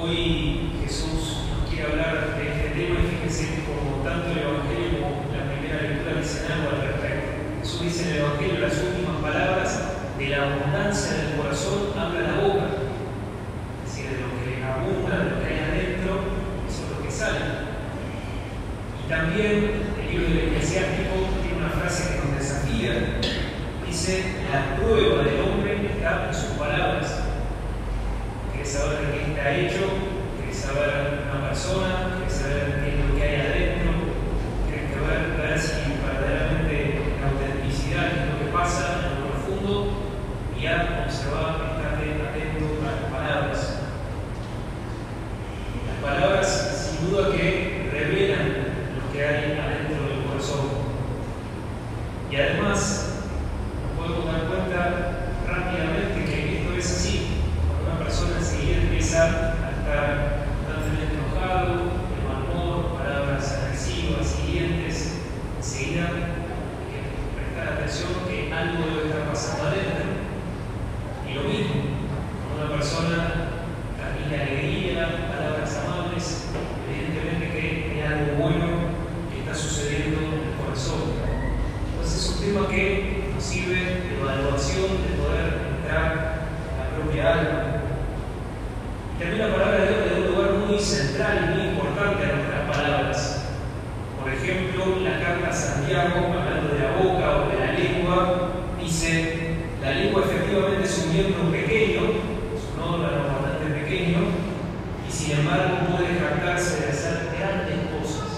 Hoy Jesús nos quiere hablar de este tema y fíjense como tanto el Evangelio como la primera lectura dicen algo al respecto. Jesús dice en el Evangelio las últimas palabras, de la abundancia del corazón habla la boca. Es decir, de lo que abunda, de lo que hay adentro, eso es lo que sale. Y también el libro del eclesiástico tiene una frase que nos desafía. Dice, la prueba está hecho? ¿Quieres saber una persona? ¿Quieres saber qué es lo que hay adentro? ¿Quieres saber ver si verdaderamente la autenticidad es lo que pasa en lo profundo? Y a observar, estar atento a las palabras. Las palabras, sin duda que revelan lo que hay adentro del corazón. Y además, nos podemos dar cuenta rápidamente que esto es así. Cuando una persona enseguida empieza a estar constantemente enojado, de mal humor, palabras agresivas, hirientes, enseguida hay que prestar atención que algo debe estar pasando adentro. Y lo mismo, cuando una persona transmite alegría, palabras amables, evidentemente que hay algo bueno que está sucediendo en el corazón. Entonces es un tema que nos sirve de evaluación, de poder entrar a la propia alma. Y también la palabra de Dios le da un lugar muy central y muy importante a nuestras palabras. La carta a Santiago, hablando de la boca o de la lengua, dice, la lengua efectivamente es un miembro pequeño, es un órgano bastante pequeño, y sin embargo puede jactarse de hacer grandes cosas.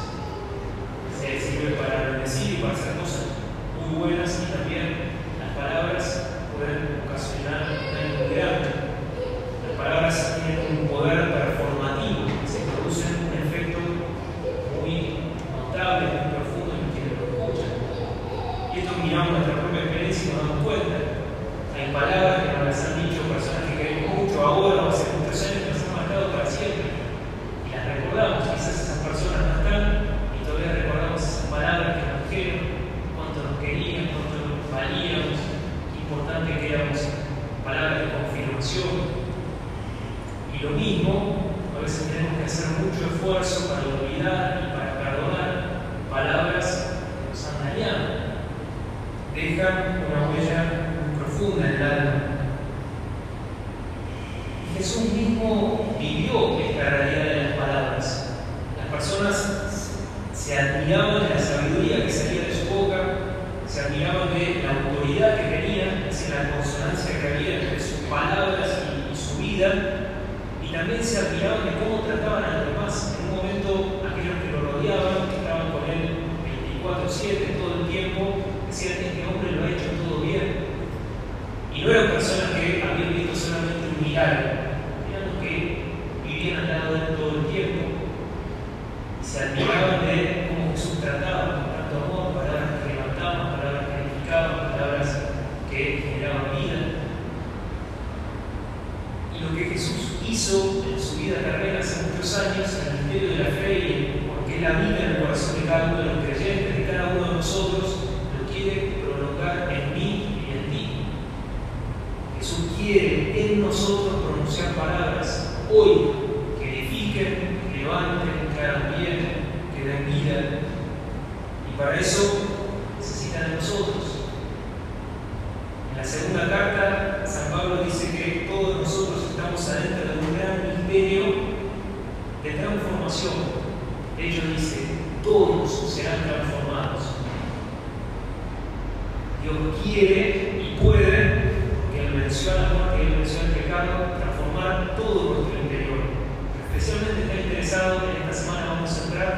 Se sirve para bendecir y para hacer cosas muy buenas y también las palabras pueden ocasionar muy grande. Las palabras tienen un poder performativo, se producen un efecto muy notable, muy profundo en quienes lo escuchan. Y esto miramos nuestra propia experiencia y nos damos cuenta. Hay palabras que nos las han dicho personas que queremos mucho ahora o hace muchos años que nos han marcado para siempre. Y las recordamos, quizás esas personas no están y todavía recordamos esas palabras que nos dijeron, cuánto nos querían, cuánto nos valíamos, qué importante que éramos, palabras de confirmación. Y lo mismo, a veces tenemos que hacer mucho esfuerzo para olvidar y para perdonar palabras que nos han dañado. Dejan una huella muy profunda en el alma. Y Jesús mismo vivió esta realidad de las palabras. Las personas se admiraban de la sabiduría que salía de su boca, se admiraban de la autoridad que tenía, es decir, la entre sus palabras y, y su vida, y también se admiraban de cómo trataban a los demás. En un momento, aquellos que lo rodeaban, que estaban con él 24-7 todo el tiempo, decían: Este hombre lo ha hecho todo bien. Y no eran personas que habían visto solamente un milagro, eran los que vivían al lado de él todo el tiempo. Y se admiraban de cómo Jesús trataba con tanto amor, palabras que levantaban, palabras que edificaban, palabras que generaban vida. Y lo que Jesús hizo en su vida terrena hace muchos años, en el misterio de la fe, y porque Él habita en el corazón de cada uno de los creyentes, de cada uno de nosotros, lo quiere prolongar en mí y en ti. Jesús quiere en nosotros pronunciar palabras hoy que edifiquen, que levanten, que hagan bien, que den vida. Y para eso necesitan de nosotros. La segunda carta, San Pablo dice que todos nosotros estamos adentro de un gran misterio de transformación. Hecho dice, todos serán transformados. Dios quiere y puede, porque Él menciona porque Él menciona el pecado, transformar todo nuestro interior. Especialmente está interesado, en esta semana vamos a entrar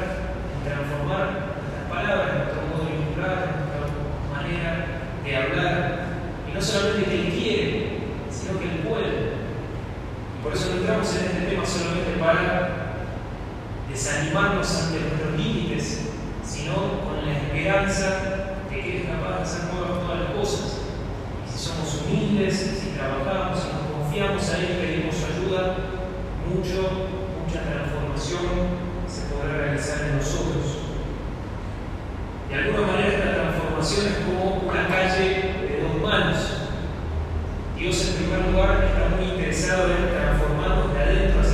en transformar nuestras palabras, nuestro modo de vincular, nuestra manera de hablar. Y no solamente que Él quiere, sino que Él puede. Y por eso no entramos en este tema solamente para desanimarnos ante nuestros límites, sino con la esperanza de que Él es capaz de hacer nuevas todas las cosas. Y si somos humildes, si trabajamos, si nos confiamos a Él, pedimos su ayuda, mucho, mucha transformación se podrá realizar en nosotros. De alguna manera esta transformación es como una calle de dos manos. Dios en primer lugar está muy interesado en transformarnos de adentro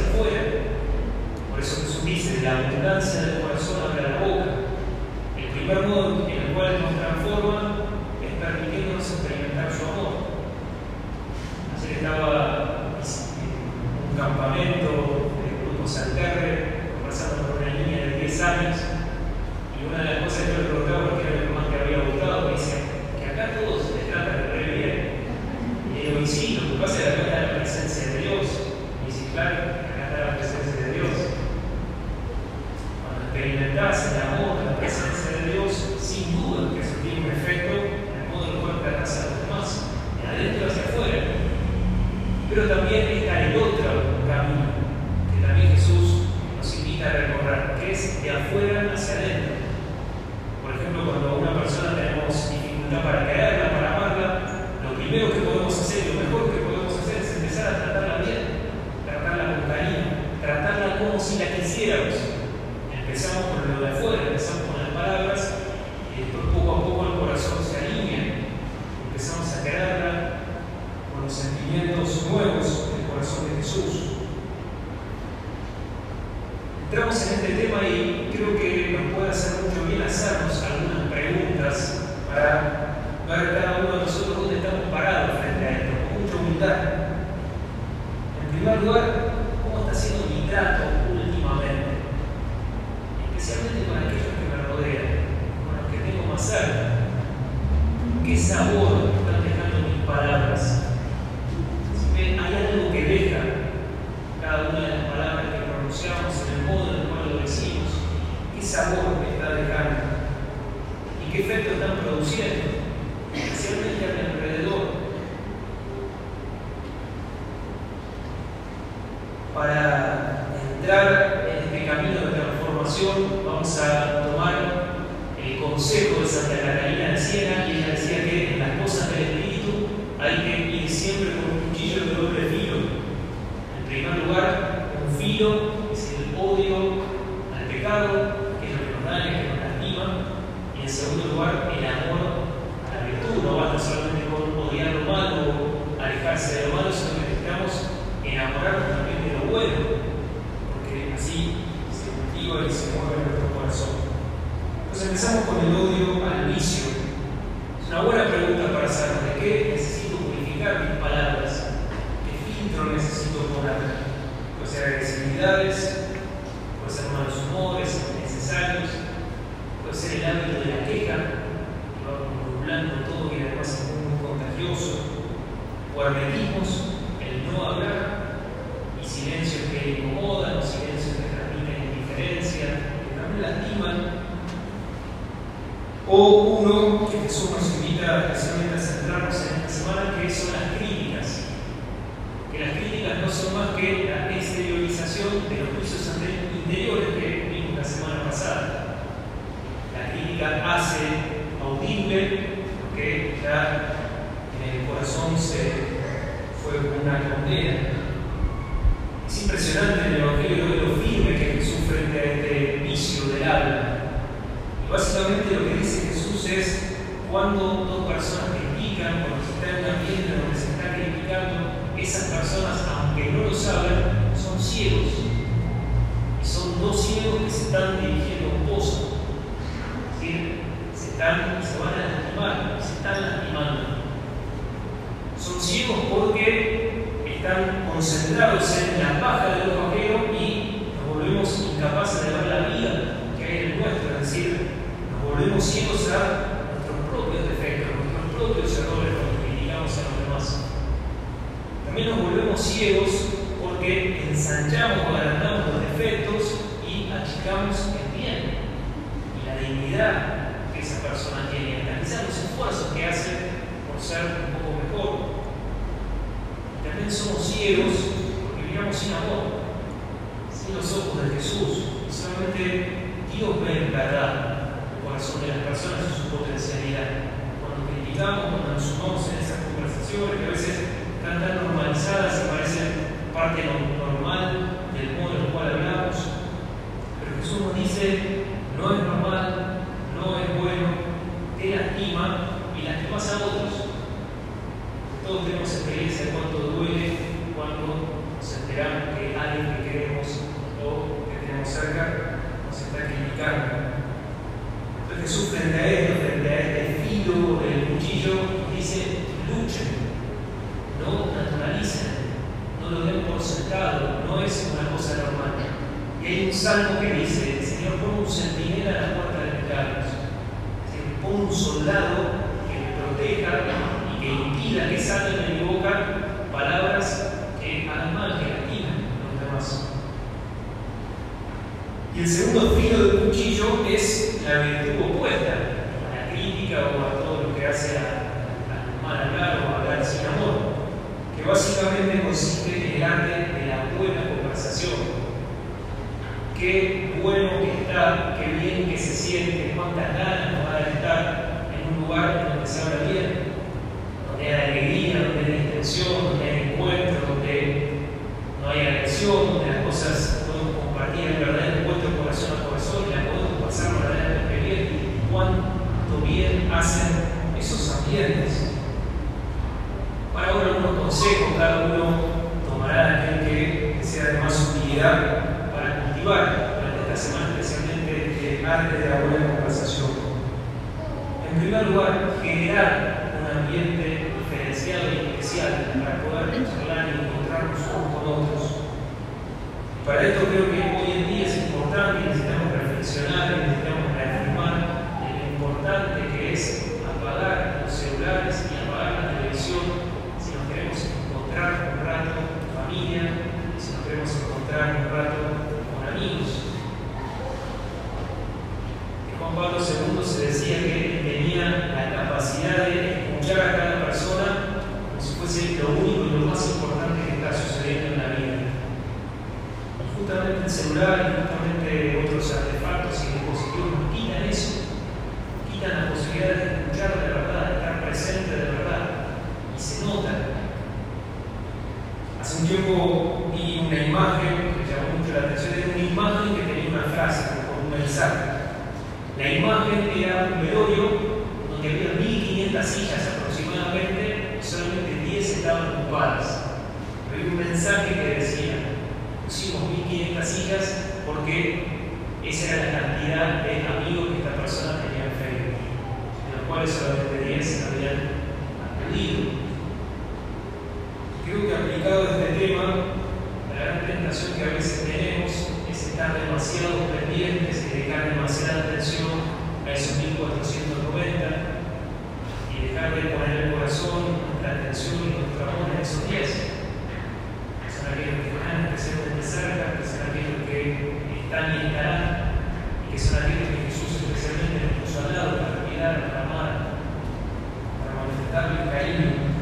experimentarse el amor puede ser malos humores innecesarios, puede ser el hábito de la queja, que va todo y además es muy, contagioso, o hermetismos, el no hablar, y silencios que incomodan, o silencios que transmiten indiferencia, que también lastiman o uno que Jesús nos invita especialmente a centrarnos en esta semana, que son las críticas. Que las críticas no son más que la exteriorización de los juicios interiores que vimos la semana pasada. La crítica hace audible lo que ya en el corazón se fue una condena. Es impresionante el Evangelio de lo firme que Jesús frente a este vicio del habla. Y básicamente lo que dice Jesús es cuando dos personas critican, cuando se está en un ambiente donde se está criticando, esas personas, aunque no lo saben, son ciegos. Dos ciegos que se están dirigiendo a un pozo. Es decir, se, están, se van a lastimar, se están lastimando. Son ciegos porque están concentrados en la paja del ajeno y nos volvemos incapaces de ver la vida que hay en el nuestro, es decir, nos volvemos ciegos a nuestros propios defectos, nuestros propios errores cuando criticamos a los demás. También nos volvemos ciegos porque ensanchamos los defectos y achicamos el bien y la dignidad que esa persona tiene, analizar los esfuerzos que hace por ser un poco mejor. También somos ciegos porque miramos sin amor, sin los ojos de Jesús, y solamente Dios ve en verdad el corazón de las personas y su potencialidad. Cuando criticamos, cuando nos sumamos en esas conversaciones que a veces están tan normalizadas y parecen parte normal del modo en el cual hablamos, pero Jesús nos dice, no es normal, no es bueno, te lastima y lastimas a otros. Todos tenemos experiencia de cuánto duele cuando nos enteramos que alguien que queremos o que tenemos cerca nos está criticando. Entonces Jesús frente a esto, frente a este filo del cuchillo, dice, luchen, no naturalicen, no lo den por sentado, no es una cosa normal. Y hay un salmo que dice, Señor, pon un centinela a la puerta de mis labios. Pon un soldado que proteja y que impida que salgan de mi boca palabras que hagan mal, que lastimen a los demás. Y el segundo filo del cuchillo es la virtud opuesta, a la crítica o a todo lo que hace a, a mal hablar o a hablar sin amor, que básicamente consiste en el arte de la buena conversación. Qué bueno que está, qué bien que se siente, cuántas ganas nos va a estar en un lugar donde se habla bien, donde hay alegría, donde hay extensión, donde hay encuentro, donde no hay agresión, donde las cosas podemos compartir el verdadero encuentro corazón a corazón y la podemos pasar verdaderamente bien. Cuánto bien hacen esos ambientes. Para ahora algunos consejos, cada uno tomará aquel que sea de más utilidad cultivar durante esta semana, especialmente el arte de la buena conversación. En primer lugar, generar un ambiente diferenciado y especial para poder charlar y encontrarnos unos con otros. Para esto creo que hoy en día es importante y necesitamos reflexionar y necesitamos reafirmar lo importante que es apagar los celulares y apagar la televisión si nos queremos encontrar un rato con familia, si nos queremos encontrar un rato con amigos. Juan Pablo II se decía que tenía la capacidad de escuchar a cada persona como si fuese lo único y lo más importante que está sucediendo en la vida. Y justamente el celular y justamente otros artefactos y dispositivos nos quitan eso, quitan la posibilidad de escuchar de verdad, de estar presente de verdad. Y se nota. Un tiempo vi una imagen que me llamó mucho la atención, era una imagen que tenía una frase, con un mensaje. La imagen era un velorio donde había 1500 sillas aproximadamente solamente 10 estaban ocupadas. Había un mensaje que decía, pusimos 1500 sillas porque esa era la cantidad de amigos que esta persona tenía en Facebook, de los cuales solamente 10 habían acudido. Creo que aplicado a la gran tentación que a veces tenemos es estar demasiado pendientes y dedicar demasiada atención a esos 1490 y dejar de poner el corazón, nuestra atención y nuestro amor en esos 10. Son aquellos que están especialmente cerca, que son aquellos que están y estarán, y que son aquellos que Jesús especialmente nos puso al lado para cuidar, para amar, para manifestarle el cariño.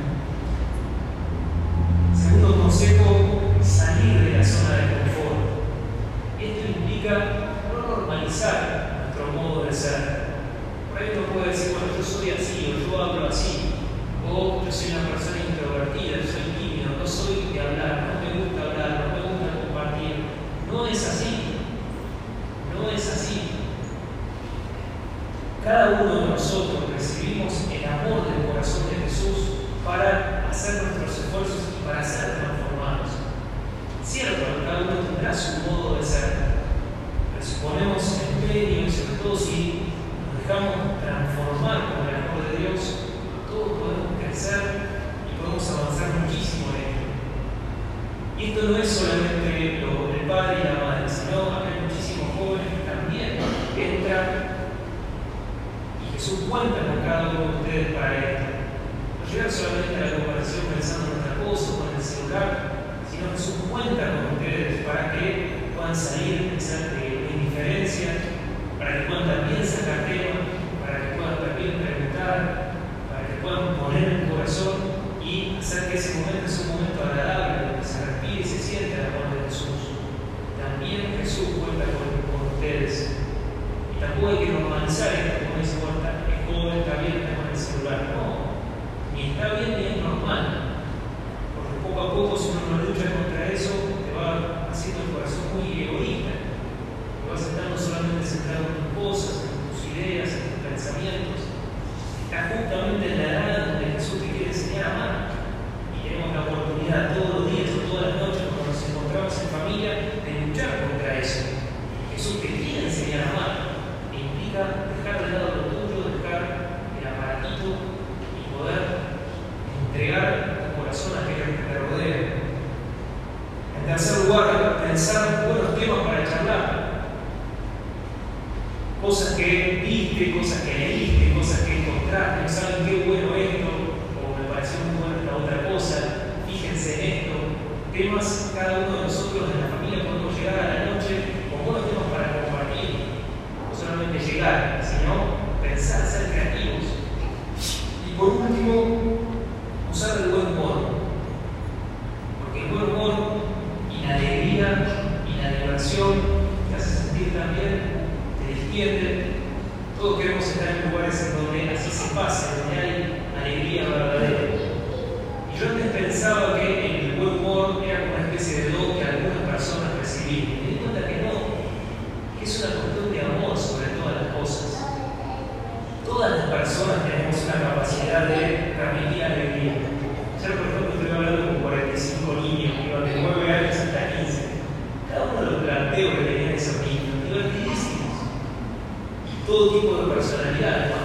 No normalizar nuestro modo de ser. Por ahí puede decir, bueno, yo soy así, o yo hablo así, o yo soy una persona introvertida, yo soy tímido, no soy de hablar, no me gusta hablar, no me gusta compartir. No es así. No es así. Cada uno de nosotros recibimos el amor del corazón de Jesús para hacer nuestros esfuerzos y para ser transformados. Cierto, cada uno tendrá su modo de ser, pero si ponemos empeño y sobre todo si nos dejamos transformar por el amor de Dios, todos podemos crecer y podemos avanzar muchísimo en esto. Y esto no es solamente lo del padre y la madre, sino hay muchísimos jóvenes que también entran y Jesús cuenta con cada uno de ustedes para esto. No llegar solamente la conversación pensando en otra cosa en el celular, sino Jesús cuenta con ustedes para que puedan salir de indiferencia, para que puedan también sacar temas, para que puedan también preguntar, para que puedan poner el corazón y hacer que ese momento sea un momento agradable, donde se respire y se siente el amor de Jesús. También Jesús cuenta con, con ustedes. Y tampoco hay que normalizar esto, como dice Juan, es joven, está bien, está con el celular. No, ni está bien ni es normal. Porque poco a poco, si uno no lucha contra eso, te va haciendo el corazón muy egoísta. Te vas estando solamente centrado en tus cosas, en tus ideas, en tus pensamientos. Está justamente en la edad donde Jesús te quiere enseñar a amar. todas las personas tenemos una capacidad de transmitir alegría. Ayer, por ejemplo, estoy hablando con 45 niños, que iban de 9 años hasta 15. Cada uno de los planteos que tenían esos niños, divertidísimos. Y todo tipo de personalidades.